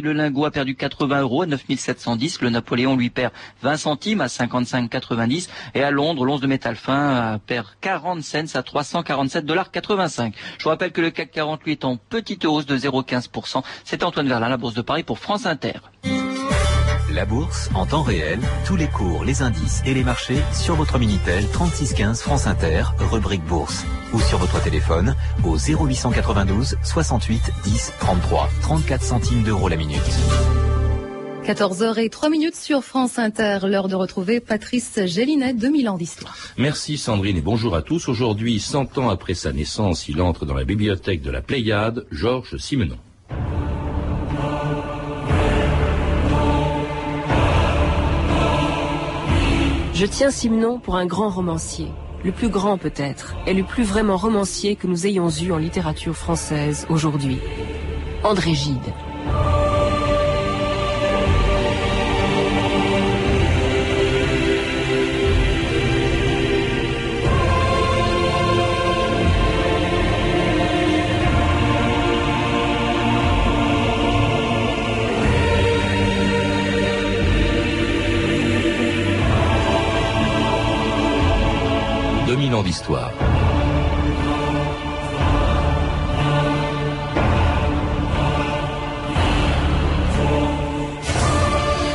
Le lingot a perdu 80 euros à 9710. Le Napoléon lui perd 20 centimes à 55,90. Et à Londres, l'once de métal fin perd 40 cents à 347 dollars 85. Je vous rappelle que le CAC 48 est en petite hausse de 0,15%. C'est Antoine Verlin, la Bourse de Paris pour France Inter. La bourse en temps réel, tous les cours, les indices et les marchés sur votre Minitel 3615 France Inter, rubrique bourse. Ou sur votre téléphone au 0892 68 10 33, 34 centimes d'euros la minute. 14h et 3 minutes sur France Inter, l'heure de retrouver Patrice Gélinet, 2000 ans d'histoire. Merci Sandrine et bonjour à tous. Aujourd'hui, 100 ans après sa naissance, il entre dans la bibliothèque de la Pléiade, Georges Simenon. Je tiens Simenon pour un grand romancier, le plus grand peut-être, et le plus vraiment romancier que nous ayons eu en littérature française aujourd'hui. André Gide.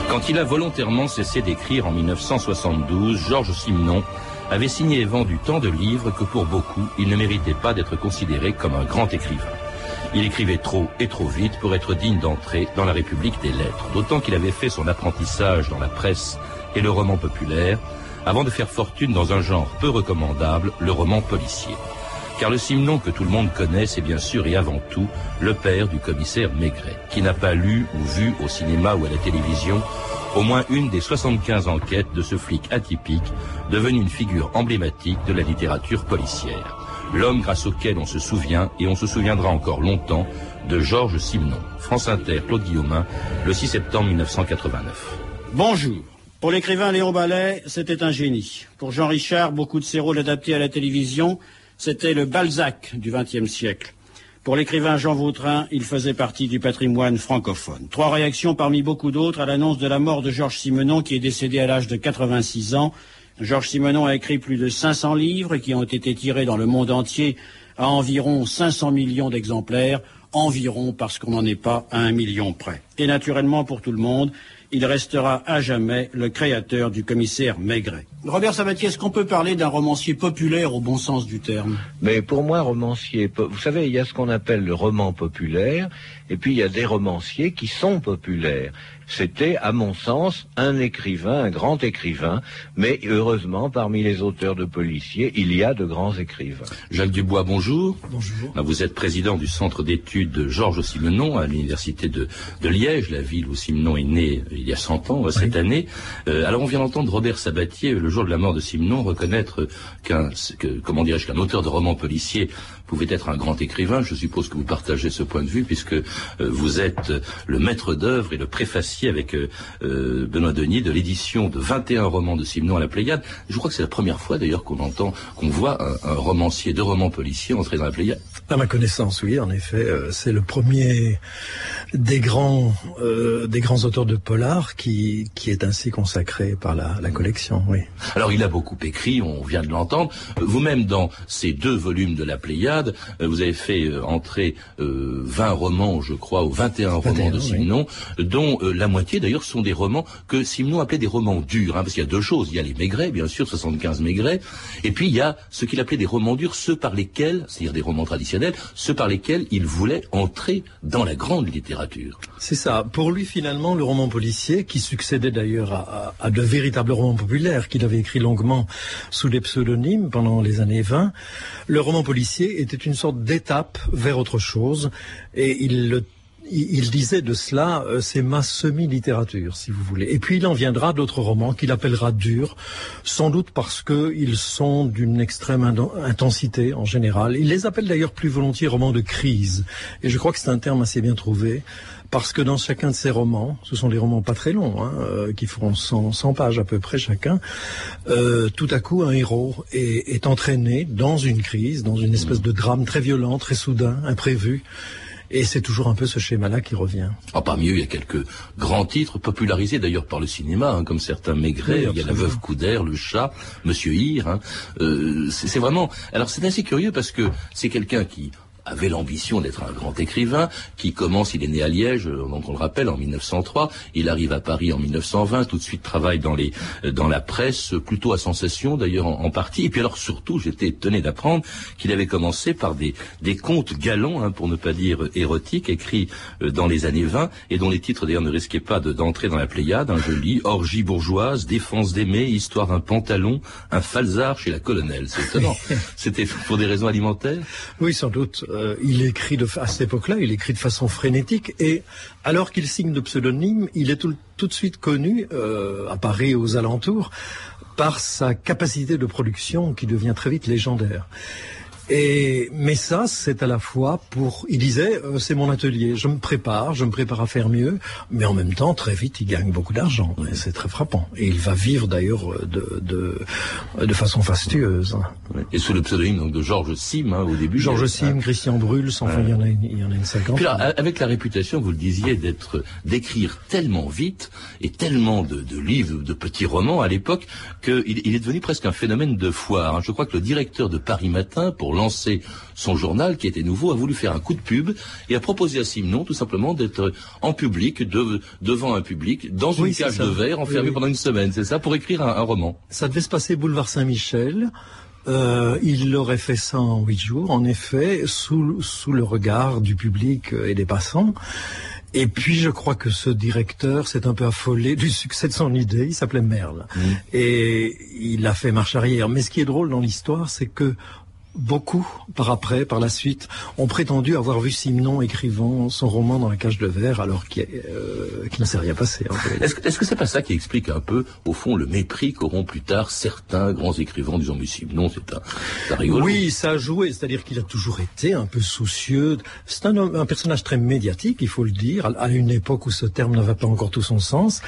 Quand il a volontairement cessé d'écrire en 1972, Georges Simenon avait signé et vendu tant de livres que pour beaucoup, il ne méritait pas d'être considéré comme un grand écrivain. Il écrivait trop et trop vite pour être digne d'entrer dans la République des lettres, d'autant qu'il avait fait son apprentissage dans la presse et le roman populaire, avant de faire fortune dans un genre peu recommandable, le roman policier. Car le Simenon que tout le monde connaît, c'est bien sûr et avant tout le père du commissaire Maigret, qui n'a pas lu ou vu au cinéma ou à la télévision au moins une des 75 enquêtes de ce flic atypique, devenu une figure emblématique de la littérature policière. L'homme grâce auquel on se souvient, et on se souviendra encore longtemps, de Georges Simenon. France Inter, Claude Guillaumin, le 6 septembre 1989. Bonjour. Pour l'écrivain Léon Ballet, c'était un génie. Pour Jean Richard, beaucoup de ses rôles adaptés à la télévision, c'était le Balzac du XXe siècle. Pour l'écrivain Jean Vautrin, il faisait partie du patrimoine francophone. Trois réactions parmi beaucoup d'autres à l'annonce de la mort de Georges Simenon qui est décédé à l'âge de 86 ans. Georges Simenon a écrit plus de 500 livres qui ont été tirés dans le monde entier à environ 500 millions d'exemplaires, environ parce qu'on n'en est pas à un million près. Et naturellement pour tout le monde, il restera à jamais le créateur du commissaire Maigret. Robert Sabatier, est-ce qu'on peut parler d'un romancier populaire au bon sens du terme? Mais pour moi, romancier, vous savez, il y a ce qu'on appelle le roman populaire, et puis il y a des romanciers qui sont populaires. C'était, à mon sens, un écrivain, un grand écrivain, mais heureusement, parmi les auteurs de policiers, il y a de grands écrivains. Jacques Dubois, bonjour. Bonjour. Vous êtes président du centre d'études Georges Simenon à l'université de, de, Liège, la ville où Simenon est né il y a 100 ans, cette année. Euh, alors on vient d'entendre Robert Sabatier, le jour de la mort de Simenon, reconnaître qu'un, que, comment dirais-je, qu'un auteur de romans policiers pouvait être un grand écrivain. Je suppose que vous partagez ce point de vue puisque euh, vous êtes le maître d'œuvre et le préfacier avec euh, euh, Benoît Denis de l'édition de 21 romans de Simenon à la Pléiade. Je crois que c'est la première fois d'ailleurs qu'on entend, qu'on voit un, un, romancier de romans policiers entrer dans la Pléiade. À ma connaissance, oui, en effet, c'est le premier des grands des grands auteurs de polar qui qui est ainsi consacré par la, la collection. Oui. Alors il a beaucoup écrit, on vient de l'entendre. Vous-même dans ces deux volumes de la Pléiade, vous avez fait entrer euh, 20 romans, je crois, ou 21, 21 romans de Simenon, oui. dont euh, la moitié d'ailleurs sont des romans que Simenon appelait des romans durs, hein, parce qu'il y a deux choses. Il y a les Maigret, bien sûr, 75 Maigret, et puis il y a ce qu'il appelait des romans durs, ceux par lesquels, c'est-à-dire des romans traditionnels, ceux par lesquels il voulait entrer dans la grande littérature. C'est ça. Pour lui, finalement, le roman policier, qui succédait d'ailleurs à, à, de véritables romans populaires qu'il avait écrit longuement sous des pseudonymes pendant les années 20, le roman policier était une sorte d'étape vers autre chose, et il le il disait de cela, euh, c'est ma semi-littérature, si vous voulez. Et puis il en viendra d'autres romans qu'il appellera durs, sans doute parce qu'ils sont d'une extrême intensité en général. Il les appelle d'ailleurs plus volontiers romans de crise. Et je crois que c'est un terme assez bien trouvé. Parce que dans chacun de ces romans, ce sont des romans pas très longs, hein, euh, qui feront 100, 100, pages à peu près chacun, euh, tout à coup un héros est, est entraîné dans une crise, dans une espèce de drame très violent, très soudain, imprévu Et c'est toujours un peu ce schéma-là qui revient. Ah, parmi eux, il y a quelques grands titres popularisés d'ailleurs par le cinéma, hein, comme certains Maigret, il y a La Veuve Coudert, Le Chat, Monsieur Hir. Hein. Euh, c'est vraiment. Alors c'est assez curieux parce que c'est quelqu'un qui avait l'ambition d'être un grand écrivain, qui commence, il est né à Liège, euh, donc on le rappelle, en 1903, il arrive à Paris en 1920, tout de suite travaille dans les euh, dans la presse, plutôt à sensation d'ailleurs en, partie, et puis alors surtout, j'étais étonné d'apprendre qu'il avait commencé par des des contes galants, hein, pour ne pas dire érotiques, écrits euh, dans les années 20, et dont les titres d'ailleurs ne risquaient pas d'entrer dans la Pléiade, un joli Orgie bourgeoise, Défense d'aimer, Histoire d'un pantalon, un falzar chez la colonelle, c'est étonnant. C'était pour des raisons alimentaires? Oui, sans doute. Euh, il écrit de, à cette époque-là, il écrit de façon frénétique et alors qu'il signe de pseudonyme, il est tout, de suite connu euh, à Paris aux alentours par sa capacité de production qui devient très vite légendaire. Et mais ça, c'est à la fois pour. Il disait, euh, c'est mon atelier. Je me prépare, je me prépare à faire mieux, mais en même temps, très vite, il gagne beaucoup d'argent. Et c'est très frappant. Et il va vivre d'ailleurs euh, de, de, de façon fastueuse. Et sous le pseudonyme donc, de Georges Sim hein, au début. Georges Sim, Christian Bruls, enfin il y en a, il y en a une cinquantaine. Puis là, avec la réputation, vous le disiez, d'être d'écrire tellement vite et tellement de, de livres, de petits romans à l'époque, qu'il il est devenu presque un phénomène de foire. Hein. Je crois que le directeur de Paris Matin, pour lancé son journal, qui était nouveau, a voulu faire un coup de pub et a proposé à Simon tout simplement d'être en public, devant un public, dans une cage de verre, enfermé pendant une semaine, c'est ça, pour écrire un, roman. Ça devait se passer boulevard Saint-Michel. Euh, il aurait fait ça en huit jours, en effet, sous, sous le regard du public et des passants. Et puis je crois que ce directeur s'est un peu affolé du succès de son idée. Il s'appelait Merle mmh. et il a fait marche arrière. Mais ce qui est drôle dans l'histoire, c'est que Beaucoup, par après, par la suite, ont prétendu avoir vu Simon écrivant son roman dans la cage de verre alors qu'il euh, ne s'est rien passé. Est-ce que ce n'est pas ça qui explique un peu, au fond, le mépris qu'auront plus tard certains grands écrivains disant mais Simon, c'est un, rigolo. Oui, ça a joué, c'est-à-dire qu'il a toujours été un peu soucieux. C'est un, un, personnage très médiatique, il faut le dire, à, une époque où ce terme n'avait pas encore tout son sens.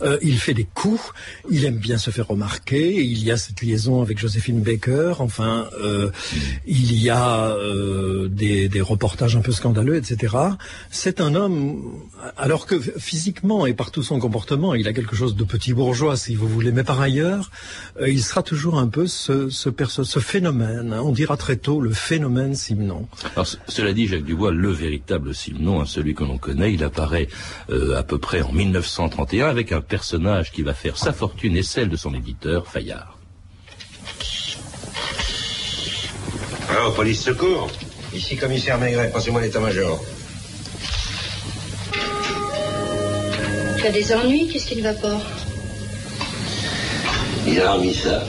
Euh, il fait des coups, il aime bien se faire remarquer, il y a cette liaison avec Joséphine Baker, enfin... Euh, il y a euh, des, reportages un peu scandaleux, etc. C'est un homme, alors que physiquement et par tout son comportement, il a quelque chose de petit bourgeois, si vous voulez, mais par ailleurs, euh, il sera toujours un peu ce, phénomène. On dira très tôt le phénomène Simon. Cela dit, Jacques Dubois, le véritable Simon, hein, celui que l'on connaît, il apparaît euh, à peu près en 1931 avec un personnage qui va faire sa fortune et celle de son éditeur, Fayard. Oh, police secours. Ici, commissaire Maigret, passez-moi l'état-major. Tu as des ennuis Qu'est-ce qui ne va pas Il a remis ça.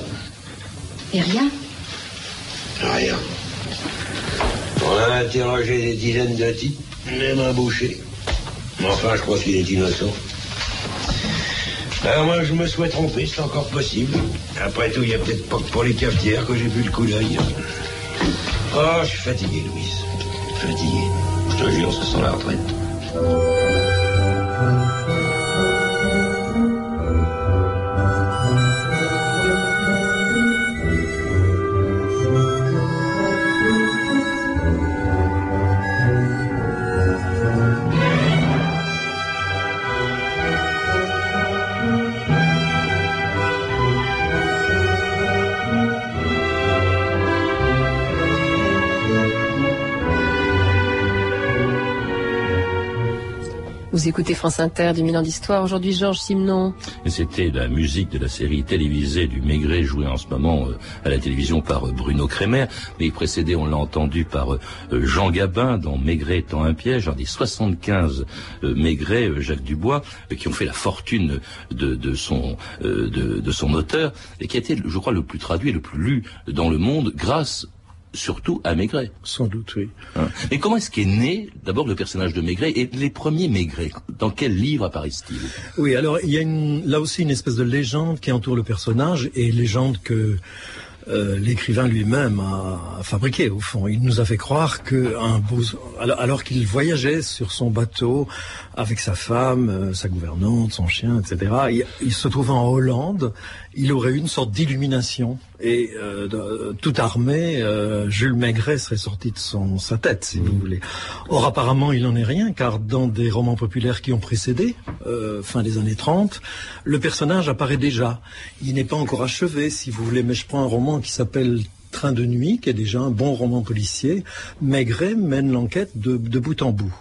Et rien Rien. On a interrogé des dizaines de types, même un boucher. Mais enfin, je crois qu'il est innocent. Alors moi, je me souhaite tromper, c'est encore possible. Après tout, il n'y a peut-être pas que pour les cafetières que j'ai vu le coup d'œil. Oh, je suis fatigué, Louise. Fatigué. Je te jure, ce sent la retraite. Vous écoutez France Inter du Milan d'Histoire. Aujourd'hui, Georges Simenon. C'était la musique de la série télévisée du Maigret jouée en ce moment euh, à la télévision par euh, Bruno Kremer. Mais précédé, on l'a entendu par euh, Jean Gabin dans Maigret étant un piège. Un des 75 Maigret, Jacques Dubois, qui ont fait la fortune de, son, de son auteur et qui a été, je crois, le plus traduit, le plus lu dans le monde grâce surtout à Maigret. Sans doute, oui. Hein. Mais comment est-ce qu'est né d'abord le personnage de Maigret et les premiers Maigret? Dans quel livre apparaissent-ils? Oui, alors il y a là aussi une espèce de légende qui entoure le personnage et légende que euh, l'écrivain lui-même a, fabriqué au fond. Il nous a fait croire que un beau, alors, qu'il voyageait sur son bateau avec sa femme, euh, sa gouvernante, son chien, etc. Il, il, se trouvait en Hollande. Il aurait eu une sorte d'illumination et euh, tout armé, euh, Jules Maigret serait sorti de son, sa tête, si vous voulez. Or apparemment, il n'en est rien, car dans des romans populaires qui ont précédé, fin des années 30, le personnage apparaît déjà. Il n'est pas encore achevé, si vous voulez, mais je prends un roman qui s'appelle Train de nuit, qui est déjà un bon roman policier, Maigret mène l'enquête de, bout en bout.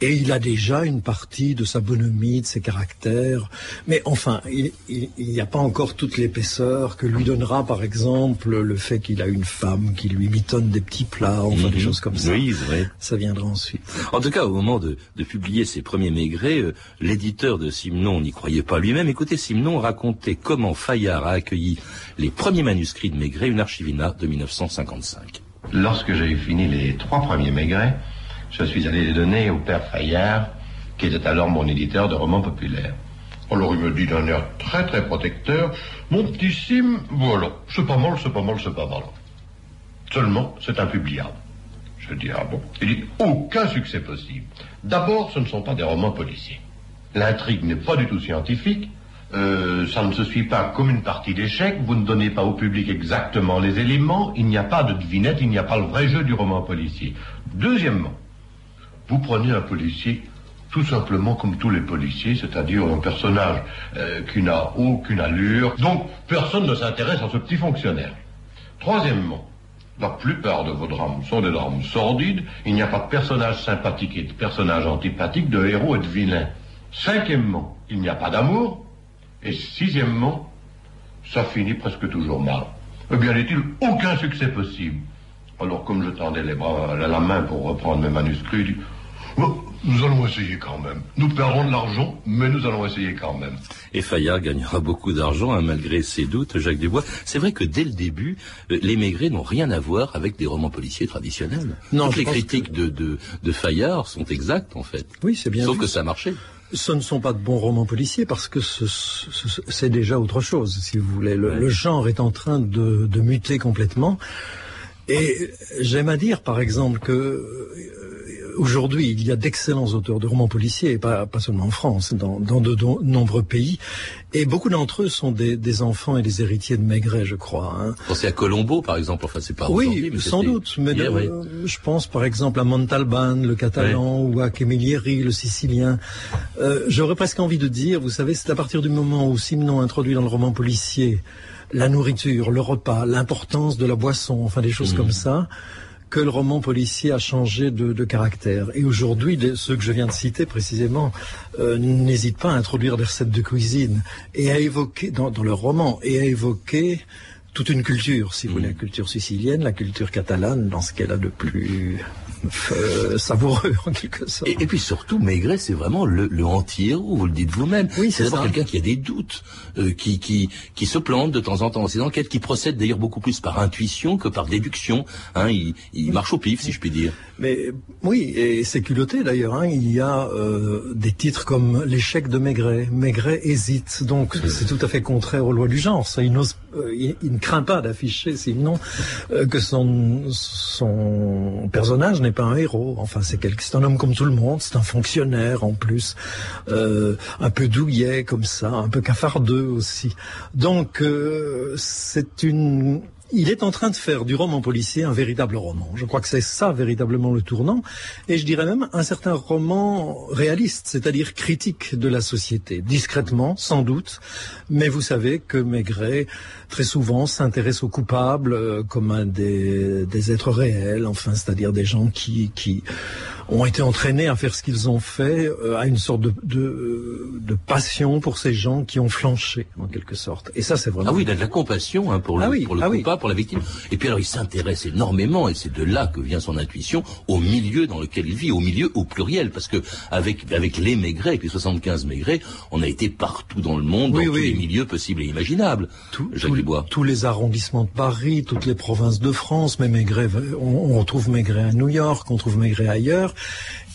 Et il a déjà une partie de sa bonhomie, de ses caractères. Mais enfin, il n'y a pas encore toute l'épaisseur que lui donnera, par exemple, le fait qu'il a une femme qui lui mitonne des petits plats, enfin des mhm. choses comme ça. Oui, vrai. Ça viendra ensuite. En tout cas, au moment de, publier ses premiers Maigret, euh, l'éditeur de Simon n'y croyait pas lui-même. Écoutez, Simon racontait comment Fayard a accueilli les premiers manuscrits de Maigret, une archivina de 1955. Lorsque j'ai fini les trois premiers Maigret, je suis allé les donner au père Fayard, qui était alors mon éditeur de romans populaires. Alors il me dit d'un air très très protecteur, mon petit Sim, voilà, c'est pas mal, c'est pas mal, c'est pas mal. Seulement, c'est impubliable. Je dis, ah bon? Il dit, aucun succès possible. D'abord, ce ne sont pas des romans policiers. L'intrigue n'est pas du tout scientifique, euh, ça ne se suit pas comme une partie d'échecs, vous ne donnez pas au public exactement les éléments, il n'y a pas de devinette, il n'y a pas le vrai jeu du roman policier. Deuxièmement, vous prenez un policier tout simplement comme tous les policiers, c'est-à-dire un personnage euh, qui n'a aucune allure, donc personne ne s'intéresse à ce petit fonctionnaire. Troisièmement, la plupart de vos drames sont des drames sordides, il n'y a pas de personnage sympathique et de personnage antipathique, de héros et de vilains. Cinquièmement, il n'y a pas d'amour, et sixièmement, ça finit presque toujours mal. Eh bien, n'est-il aucun succès possible? Alors, comme je tendais les bras, la main pour reprendre mes manuscrits, je dis, nous allons essayer quand même. Nous perdrons de l'argent, mais nous allons essayer quand même. Et Fayard gagnera beaucoup d'argent, hein, malgré ses doutes, Jacques Dubois. C'est vrai que dès le début, euh, les Maigrets n'ont rien à voir avec des romans policiers traditionnels. Non, Toutes les critiques de, de, de Fayard sont exactes, en fait. Oui, c'est bien. Sauf que ça marchait. Ce ne sont pas de bons romans policiers parce que c'est déjà autre chose, si vous voulez. Le, genre est en train de, de muter complètement. Et j'aime à dire, par exemple, que aujourd'hui, il y a d'excellents auteurs de romans policiers, pas, pas seulement en France, dans, dans de, nombreux pays. Et beaucoup d'entre eux sont des, des, enfants et des héritiers de Maigret, je crois. Hein. Pensez à Colombo, par exemple. Enfin, c'est pas Oui, sans doute. Mais je pense, par exemple, à Montalban, le catalan, ou à Camilleri, le sicilien. Euh, J'aurais presque envie de dire, vous savez, c'est à partir du moment où Simon introduit dans le roman policier la nourriture, le repas, l'importance de la boisson, enfin des choses mmh. comme ça que le roman policier a changé de, caractère. Et aujourd'hui, ceux que je viens de citer précisément euh, n'hésitent pas à introduire des recettes de cuisine et à évoquer dans, dans le roman et à évoquer toute une culture, si vous voulez, la culture sicilienne, la culture catalane, dans ce qu'elle a de plus euh, savoureux en quelque sorte. Et, puis surtout, Maigret, c'est vraiment le, le anti-héros, vous le dites vous-même. Oui, c'est d'abord quelqu'un qui a des doutes, euh, qui, qui, qui se plante de temps en temps dans ses enquêtes, qui procède d'ailleurs beaucoup plus par intuition que par déduction. Hein, il, il marche au pif, si je puis dire. Mais oui, et c'est culotté d'ailleurs. Hein, il y a euh, des titres comme l'échec de Maigret. Maigret hésite, donc c'est tout à fait contraire aux lois du genre. Ça, il, n'ose, il, il, ne craint pas d'afficher, sinon que son, son personnage n'est pas un héros. Enfin, c'est c'est un homme comme tout le monde. C'est un fonctionnaire en plus, euh, un peu douillet comme ça, un peu cafardeux aussi. Donc, euh, c'est une il est en train de faire du roman policier un véritable roman. Je crois que c'est ça véritablement le tournant. Et je dirais même un certain roman réaliste, c'est-à-dire critique de la société. Discrètement, sans doute. Mais vous savez que Maigret, très souvent, s'intéresse aux coupables euh, comme un des, êtres réels, enfin, c'est-à-dire des gens qui ont été entraînés à faire ce qu'ils ont fait, euh, à une sorte de, de, de, passion pour ces gens qui ont flanché, en quelque sorte. Et ça, c'est vraiment... Ah oui, il a de la compassion hein, pour le, ah pour le ah coupable, pour la victime. Et puis alors, il s'intéresse énormément, et c'est de là que vient son intuition, au milieu dans lequel il vit, au milieu au pluriel, parce que avec, avec les Maigret, avec les 75 Maigret, on a été partout dans le monde, dans tous les milieux possibles et imaginables. Tout, tous les arrondissements de Paris, toutes les provinces de France, mais Maigret, on, on retrouve Maigret à New York, on trouve Maigret ailleurs.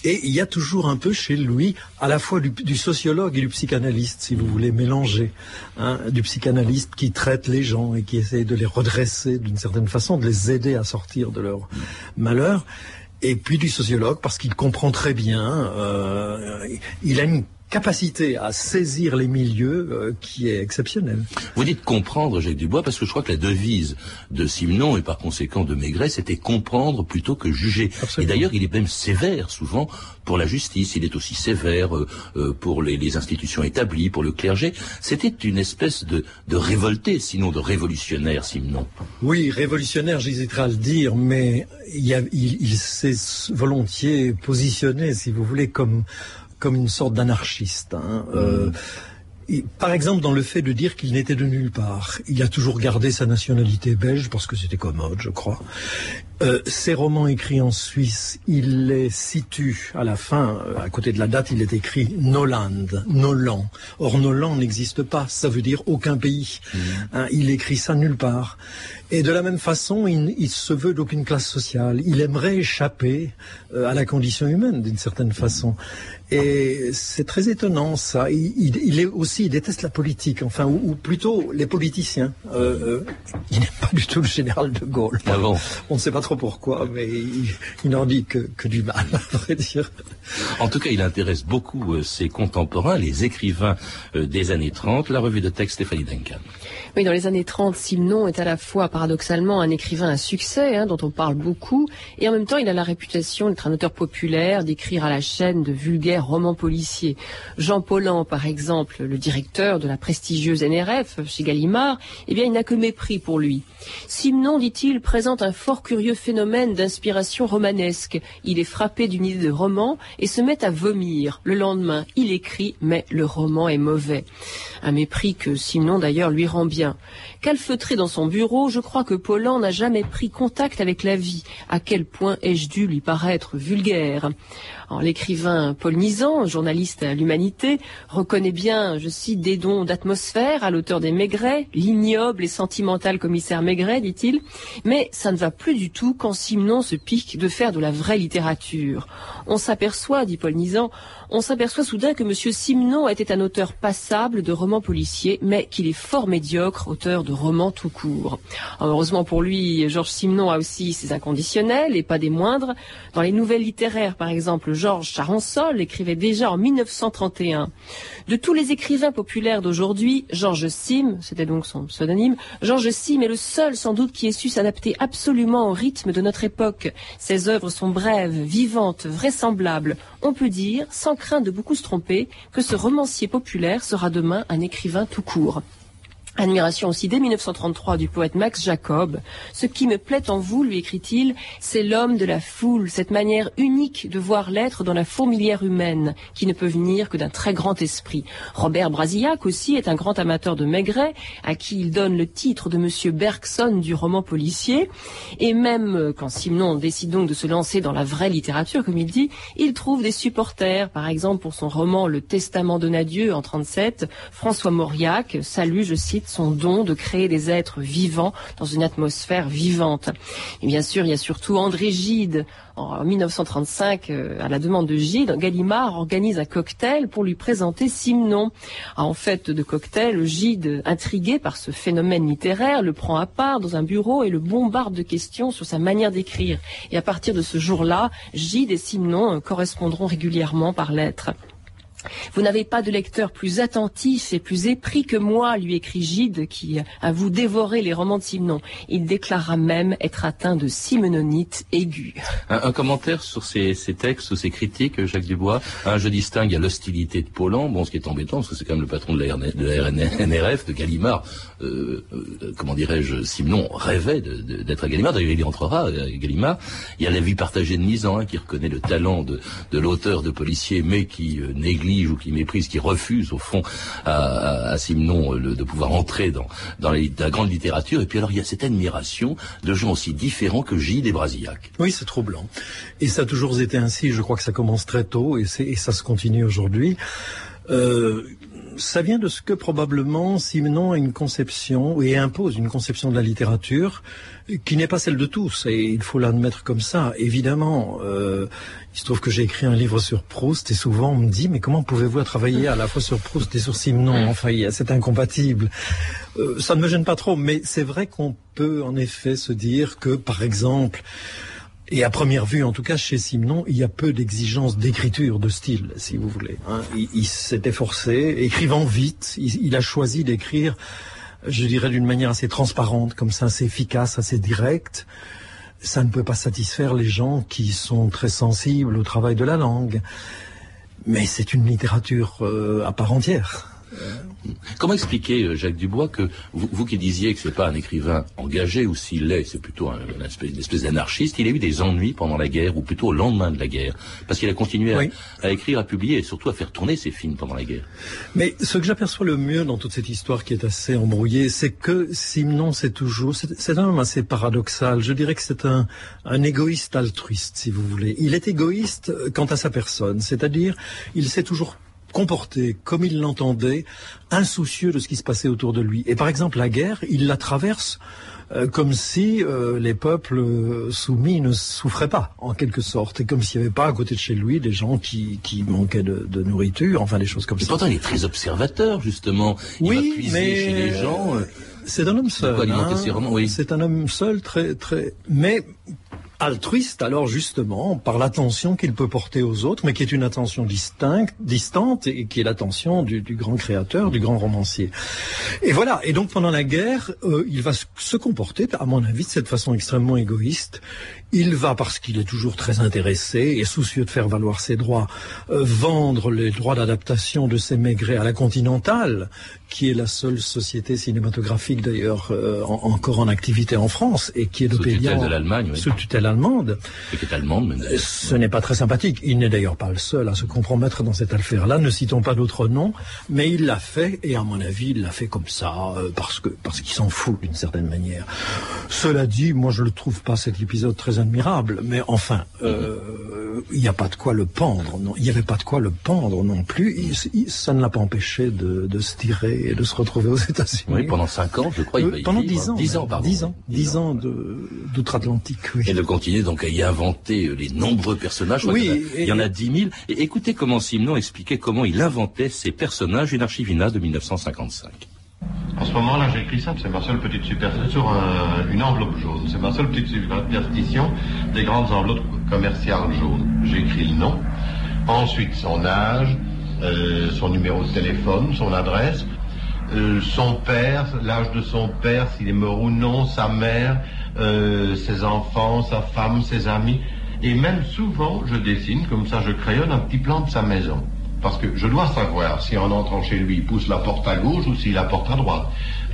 Et il y a toujours un peu chez Louis à la fois du, sociologue et du psychanalyste, si vous voulez, mélanger. Hein, du psychanalyste qui traite les gens et qui essaie de les redresser d'une certaine façon, de les aider à sortir de leur malheur et puis du sociologue parce qu'il comprend très bien, euh, il a une capacité à saisir les milieux euh, qui est exceptionnelle. Vous dites comprendre, Jacques Dubois, parce que je crois que la devise de Simenon et par conséquent de Maigret, c'était comprendre plutôt que juger. Et d'ailleurs, il est même sévère souvent pour la justice, il est aussi sévère euh, euh, pour les, institutions établies, pour le clergé. C'était une espèce de, de révolté, sinon de révolutionnaire, Simenon. Oui, révolutionnaire, j'hésiterai à le dire, mais il, il s'est volontiers positionné, si vous voulez, comme comme une sorte d'anarchiste. Hein. Euh, par exemple, dans le fait de dire qu'il n'était de nulle part. Il a toujours gardé sa nationalité belge parce que c'était commode, je crois. Euh, ces romans écrits en Suisse, il les situe à la fin, euh, à côté de la date, il est écrit Noland, Nolan. Or, Nolan n'existe pas, ça veut dire aucun pays. Mmh. Hein, il écrit ça nulle part. Et de la même façon, il, se veut d'aucune classe sociale. Il aimerait échapper euh, à la condition humaine d'une certaine façon. Et c'est très étonnant ça. Il, est aussi, il déteste la politique, enfin, ou, plutôt les politiciens. Euh, il n'aime pas du tout le général de Gaulle. Ah On ne sait pas trop pourquoi, mais il, n'en dit que, que, du mal, à vrai dire. En tout cas, il intéresse beaucoup ses contemporains, les écrivains des années 30. La revue de texte Stéphanie Duncan. Oui, dans les années 30, Simon est à la fois paradoxalement un écrivain à succès, hein, dont on parle beaucoup, et en même temps il a la réputation d'être un auteur populaire, d'écrire à la chaîne de vulgaires romans policiers. Jean Paulhan, par exemple, le directeur de la prestigieuse NRF chez Gallimard, eh bien il n'a que mépris pour lui. Simon, dit-il, présente un fort curieux phénomène d'inspiration romanesque. Il est frappé d'une idée de roman et se met à vomir. Le lendemain, il écrit, mais le roman est mauvais. Un mépris que Simon d'ailleurs lui rend bien. 예. Calfeutré dans son bureau, je crois que Paulan n'a jamais pris contact avec la vie. À quel point ai-je dû lui paraître vulgaire? L'écrivain Paul Nizan, journaliste à l'Humanité, reconnaît bien, je cite, des dons d'atmosphère à l'auteur des Maigret, l'ignoble et sentimental commissaire Maigret, dit-il, mais ça ne va plus du tout quand Simon se pique de faire de la vraie littérature. On s'aperçoit, dit Paul Nizan, on s'aperçoit soudain que M. Simon était un auteur passable de romans policiers, mais qu'il est fort médiocre, auteur de romans tout court. heureusement pour lui, Georges Simenon a aussi ses inconditionnels, et pas des moindres. Dans les nouvelles littéraires, par exemple, Georges Charensol écrivait déjà en 1931. De tous les écrivains populaires d'aujourd'hui, Georges Sim, c'était donc son pseudonyme, Georges Sim est le seul sans doute qui ait su s'adapter absolument au rythme de notre époque. Ses œuvres sont brèves, vivantes, vraisemblables. On peut dire, sans crainte de beaucoup se tromper, que ce romancier populaire sera demain un écrivain tout court. Admiration aussi dès 1933 du poète Max Jacob. Ce qui me plaît en vous, lui écrit-il, c'est l'homme de la foule, cette manière unique de voir l'être dans la fourmilière humaine, qui ne peut venir que d'un très grand esprit. Robert Brasillac aussi est un grand amateur de Maigret, à qui il donne le titre de Monsieur Bergson du roman policier. Et même euh, quand Simon décide donc de se lancer dans la vraie littérature, comme il dit, il trouve des supporters. Par exemple, pour son roman Le Testament de Nadieu en 37, François Mauriac salue, je cite, son don de créer des êtres vivants dans une atmosphère vivante. Et bien sûr, il y a surtout André Gide. En 1935, euh, à la demande de Gide, Gallimard organise un cocktail pour lui présenter Simon. Ah, en fait de cocktail, Gide, intrigué par ce phénomène littéraire, le prend à part dans un bureau et le bombarde de questions sur sa manière d'écrire. Et à partir de ce jour-là, Gide et Simon euh, correspondront régulièrement par lettres. Vous n'avez pas de lecteur plus attentif et plus épris que moi, lui écrit Gide, qui a vous dévoré les romans de Simon. Il déclara même être atteint de simononite aiguë. Un, commentaire sur ces, textes, sur ces critiques, Jacques Dubois. Je distingue à l'hostilité de Paulan, bon, ce qui est embêtant, parce que c'est quand même le patron de la, RNRF, de Gallimard. Euh, euh, comment dirais-je, Simon rêvait d'être à Gallimard, d'ailleurs il y entrera à Gallimard. Il y a la vie partagée de Nizan, hein, qui reconnaît le talent de, l'auteur de policier, mais qui euh, néglige ou qui méprise, qui refuse au fond à, à, Simon euh, de pouvoir entrer dans, la grande littérature. Et puis alors il y a cette admiration de gens aussi différents que Gilles et Brasillac. Oui, c'est troublant. Et ça a toujours été ainsi. Je crois que ça commence très tôt et, et ça se continue aujourd'hui. Euh, ça vient de ce que probablement Simenon a une conception et impose une conception de la littérature qui n'est pas celle de tous, et il faut l'admettre comme ça. Évidemment, euh, il se trouve que j'ai écrit un livre sur Proust, et souvent on me dit, mais comment pouvez-vous travailler à la fois sur Proust et sur Simenon Enfin, c'est incompatible. Euh, ça ne me gêne pas trop, mais c'est vrai qu'on peut en effet se dire que, par exemple, et à première vue, en tout cas, chez Simenon, il y a peu d'exigences d'écriture, de style, si vous voulez. Hein. Il, s'était forcé, écrivant vite, il a choisi d'écrire je dirais d'une manière assez transparente, comme ça, assez efficace, assez directe. Ça ne peut pas satisfaire les gens qui sont très sensibles au travail de la langue. Mais c'est une littérature euh, à part entière. Comment expliquer, euh, Jacques Dubois, que vous, qui disiez que ce n'est pas un écrivain engagé, ou s'il l'est, c'est plutôt un, une espèce, d'anarchiste, il a eu des ennuis pendant la guerre, ou plutôt au lendemain de la guerre, parce qu'il a continué à, écrire, à publier, et surtout à faire tourner ses films pendant la guerre. Mais ce que j'aperçois le mieux dans toute cette histoire qui est assez embrouillée, c'est que Simon, c'est toujours, c'est un homme assez paradoxal. Je dirais que c'est un, un égoïste altruiste, si vous voulez. Il est égoïste quant à sa personne, c'est-à-dire, il sait toujours comporté comme il l'entendait, insoucieux de ce qui se passait autour de lui. Et par exemple, la guerre, il la traverse euh, comme si euh, les peuples euh, soumis ne souffraient pas, en quelque sorte, et comme s'il n'y avait pas à côté de chez lui des gens qui, qui manquaient de, de, nourriture, enfin des choses comme ça. Pourtant, il est très observateur, justement. Il oui, va puiser mais chez les gens. C'est un homme seul. Hein. Oui. C'est un homme seul, très, très. Mais altruiste alors justement par l'attention qu'il peut porter aux autres, mais qui est une attention distincte, distante et qui est l'attention du, grand créateur, du grand romancier. Et voilà. Et donc pendant la guerre, euh, il va se comporter, à mon avis, de cette façon extrêmement égoïste. Il va, parce qu'il est toujours très intéressé et soucieux de faire valoir ses droits, euh, vendre les droits d'adaptation de ses maigrets à la Continentale, qui est la seule société cinématographique d'ailleurs euh, encore en activité en France et qui est de sous tutelle de l'Allemagne, sous tutelle allemande. Et qui est allemande. Mais... Ce n'est pas très sympathique. Il n'est d'ailleurs pas le seul à se compromettre dans cette affaire-là. Ne citons pas d'autres noms, mais il l'a fait et à mon avis, il l'a fait comme ça euh, parce que parce qu'il s'en fout d'une certaine manière. Cela dit, moi je ne trouve pas cet épisode très admirable, mais enfin, euh, il n'y a pas de quoi le pendre. Non, il n'y avait pas de quoi le pendre non plus. ça ne l'a pas empêché de, de, se tirer et de se retrouver aux États-Unis. Oui, pendant cinq ans, je crois. il euh, pendant dix ans. Dix ans, pardon. Dix ans. Dix ans d'outre-Atlantique. Oui. Et de continuer donc à y inventer les nombreux personnages. Oui. Il y en a dix mille. Et écoutez comment Simon expliquait comment il inventait ces personnages, une archivina de 1955. En ce moment-là, j'écris ça, c'est ma seule petite superstition sur une enveloppe jaune. C'est ma seule petite superstition des grandes enveloppes commerciales jaunes. J'écris le nom, ensuite son âge, euh, son numéro de téléphone, son adresse, euh, son père, l'âge de son père, s'il est mort ou non, sa mère, euh, ses enfants, sa femme, ses amis. Et même souvent, je dessine, comme ça je crayonne un petit plan de sa maison. Parce que je dois savoir si en entrant chez lui, il pousse la porte à gauche ou s'il la porte à droite.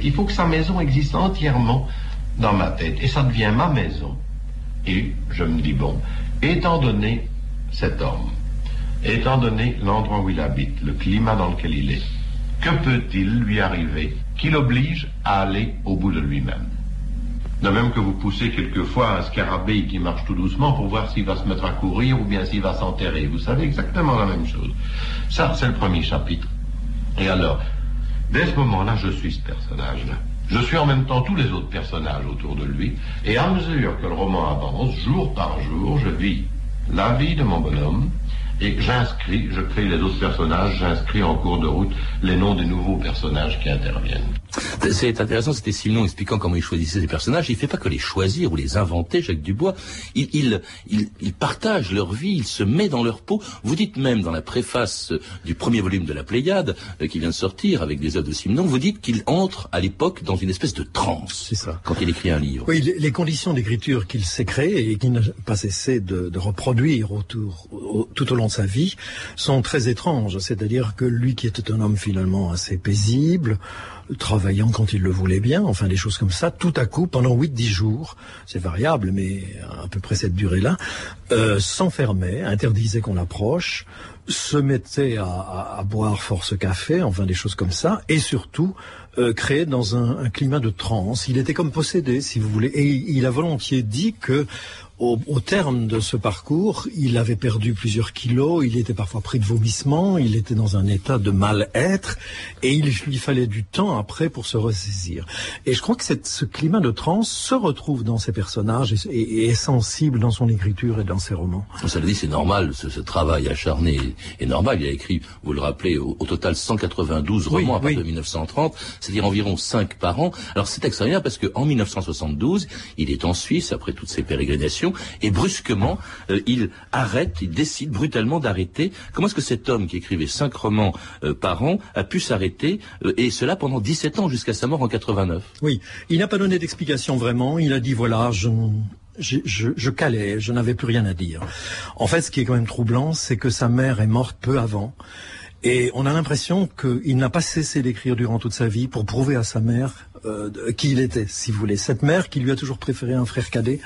Il faut que sa maison existe entièrement dans ma tête. Et ça devient ma maison. Et je me dis, bon, étant donné cet homme, étant donné l'endroit où il habite, le climat dans lequel il est, que peut-il lui arriver qui l'oblige à aller au bout de lui-même? De même que vous poussez quelquefois un scarabée qui marche tout doucement pour voir s'il va se mettre à courir ou bien s'il va s'enterrer. Vous savez exactement la même chose. Ça, c'est le premier chapitre. Et alors, dès ce moment-là, je suis ce personnage-là. Je suis en même temps tous les autres personnages autour de lui. Et à mesure que le roman avance, jour par jour, je vis la vie de mon bonhomme, et j'inscris, je crée les autres personnages, j'inscris en cours de route les noms des nouveaux personnages qui interviennent. C'est intéressant, c'était Simon expliquant comment il choisissait ses personnages. Il ne fait pas que les choisir ou les inventer, Jacques Dubois. Il, il, il, il, partage leur vie, il se met dans leur peau. Vous dites même dans la préface du premier volume de la Pléiade, euh, qui vient de sortir avec des œuvres de Simon, vous dites qu'il entre à l'époque dans une espèce de transe. C'est ça. Quand il écrit un livre. Oui, les, conditions d'écriture qu'il s'est créées et qu'il n'a pas cessé de, de reproduire autour, tout au long de sa vie sont très étranges. C'est-à-dire que lui qui était un homme finalement assez paisible, travaillant quand il le voulait bien, enfin des choses comme ça, tout à coup, pendant 8-10 jours, c'est variable, mais à peu près cette durée-là, euh, s'enfermait, interdisait qu'on approche, se mettait à, boire force café, enfin des choses comme ça, et surtout euh, dans un, climat de transe. Il était comme possédé, si vous voulez, et il a volontiers dit que au, au, terme de ce parcours, il avait perdu plusieurs kilos, il était parfois pris de vomissements, il était dans un état de mal-être, et il lui fallait du temps après pour se ressaisir. Et je crois que cette, ce climat de transe se retrouve dans ses personnages et, et, et, est sensible dans son écriture et dans ses romans. Ça le dit, c'est normal, ce, ce, travail acharné est, normal. Il a écrit, vous le rappelez, au, au total 192 romans oui, à partir oui. de 1930, c'est-à-dire environ 5 par an. Alors c'est extraordinaire parce qu'en 1972, il est en Suisse, après toutes ses pérégrinations, et brusquement, euh, il arrête, il décide brutalement d'arrêter. Comment est-ce que cet homme qui écrivait cinq romans euh, par an a pu s'arrêter, euh, et cela pendant 17 ans, jusqu'à sa mort en 89 Oui, il n'a pas donné d'explication vraiment, il a dit voilà, je, je, calais, je n'avais plus rien à dire. En fait, ce qui est quand même troublant, c'est que sa mère est morte peu avant. Et on a l'impression qu'il n'a pas cessé d'écrire durant toute sa vie pour prouver à sa mère euh, qui il était, si vous voulez. Cette mère qui lui a toujours préféré un frère cadet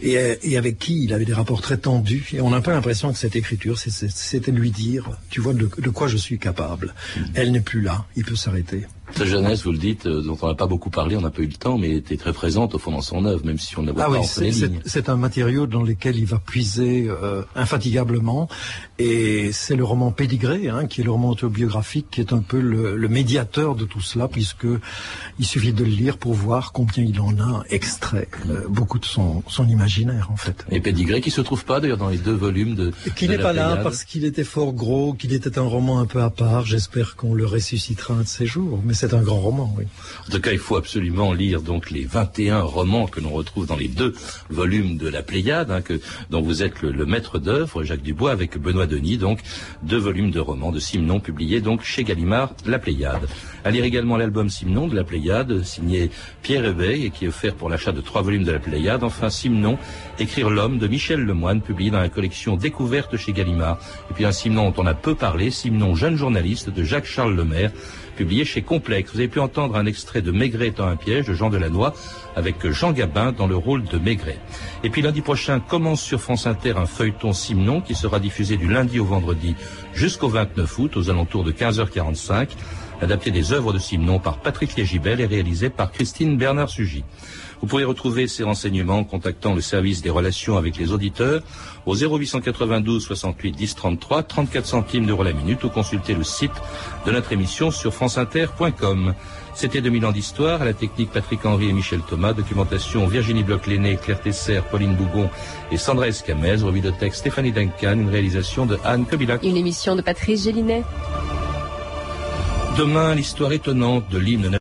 et, et avec qui il avait des rapports très tendus. Et on a un peu l'impression que cette écriture, c'était lui dire, tu vois, de, de, quoi je suis capable. Elle n'est plus là, il peut s'arrêter. Sa jeunesse, vous le dites, euh, dont on n'a pas beaucoup parlé, on n'a pas eu le temps, mais était très présente au fond dans son œuvre, même si on ne voit ah pas oui, C'est un matériau dans lequel il va puiser euh, infatigablement, et c'est le roman Pédigré, hein, qui est le roman autobiographique, qui est un peu le, le, médiateur de tout cela, puisque il suffit de le lire pour voir combien il en a extrait euh, beaucoup de son, son, imaginaire, en fait. Et Pédigré, qui se trouve pas d'ailleurs dans les deux volumes de. Qui n'est pas là parce qu'il était fort gros, qu'il était un roman un peu à part. J'espère qu'on le ressuscitera un de ces jours, mais c'est un grand roman, oui. En tout cas, il faut absolument lire donc les 21 romans que l'on retrouve dans les deux volumes de la Pléiade, hein, dont vous êtes le, maître d'œuvre, Jacques Dubois, avec Benoît Denis, donc deux volumes de romans de Simon publiés donc chez Gallimard, La Pléiade. À lire également l'album Simon de la Pléiade, signé Pierre Éveil et qui est offert pour l'achat de trois volumes de la Pléiade. Enfin, Simon, Écrire l'homme de Michel Lemoine, publié dans la collection Découverte chez Gallimard. Et puis un Simon dont on a peu parlé, Simon, jeune journaliste de Jacques-Charles Lemaire, publié chez Vous avez pu entendre un extrait de Maigret étant un piège de Jean Delannoy avec Jean Gabin dans le rôle de Maigret. Et puis lundi prochain commence sur France Inter un feuilleton Simon qui sera diffusé du lundi au vendredi jusqu'au 29 août aux alentours de 15h45, adapté des œuvres de Simon par Patrick Liegibel et réalisé par Christine Bernard-Sugy. Vous pouvez retrouver ces renseignements en contactant le service des relations avec les auditeurs au 0892 68 10 33 34 centimes d'euros la minute ou consulter le site de notre émission sur franceinter.com. C'était 2000 ans d'histoire, à la technique Patrick Henry et Michel Thomas, documentation Virginie Bloch-Léné, Claire Tesser, Pauline Bougon et Sandra Escamez, revue de texte Stéphanie Duncan, une réalisation de Anne Kobilac. Une émission de Patrice Gélinet. Demain, l'histoire étonnante de l'hymne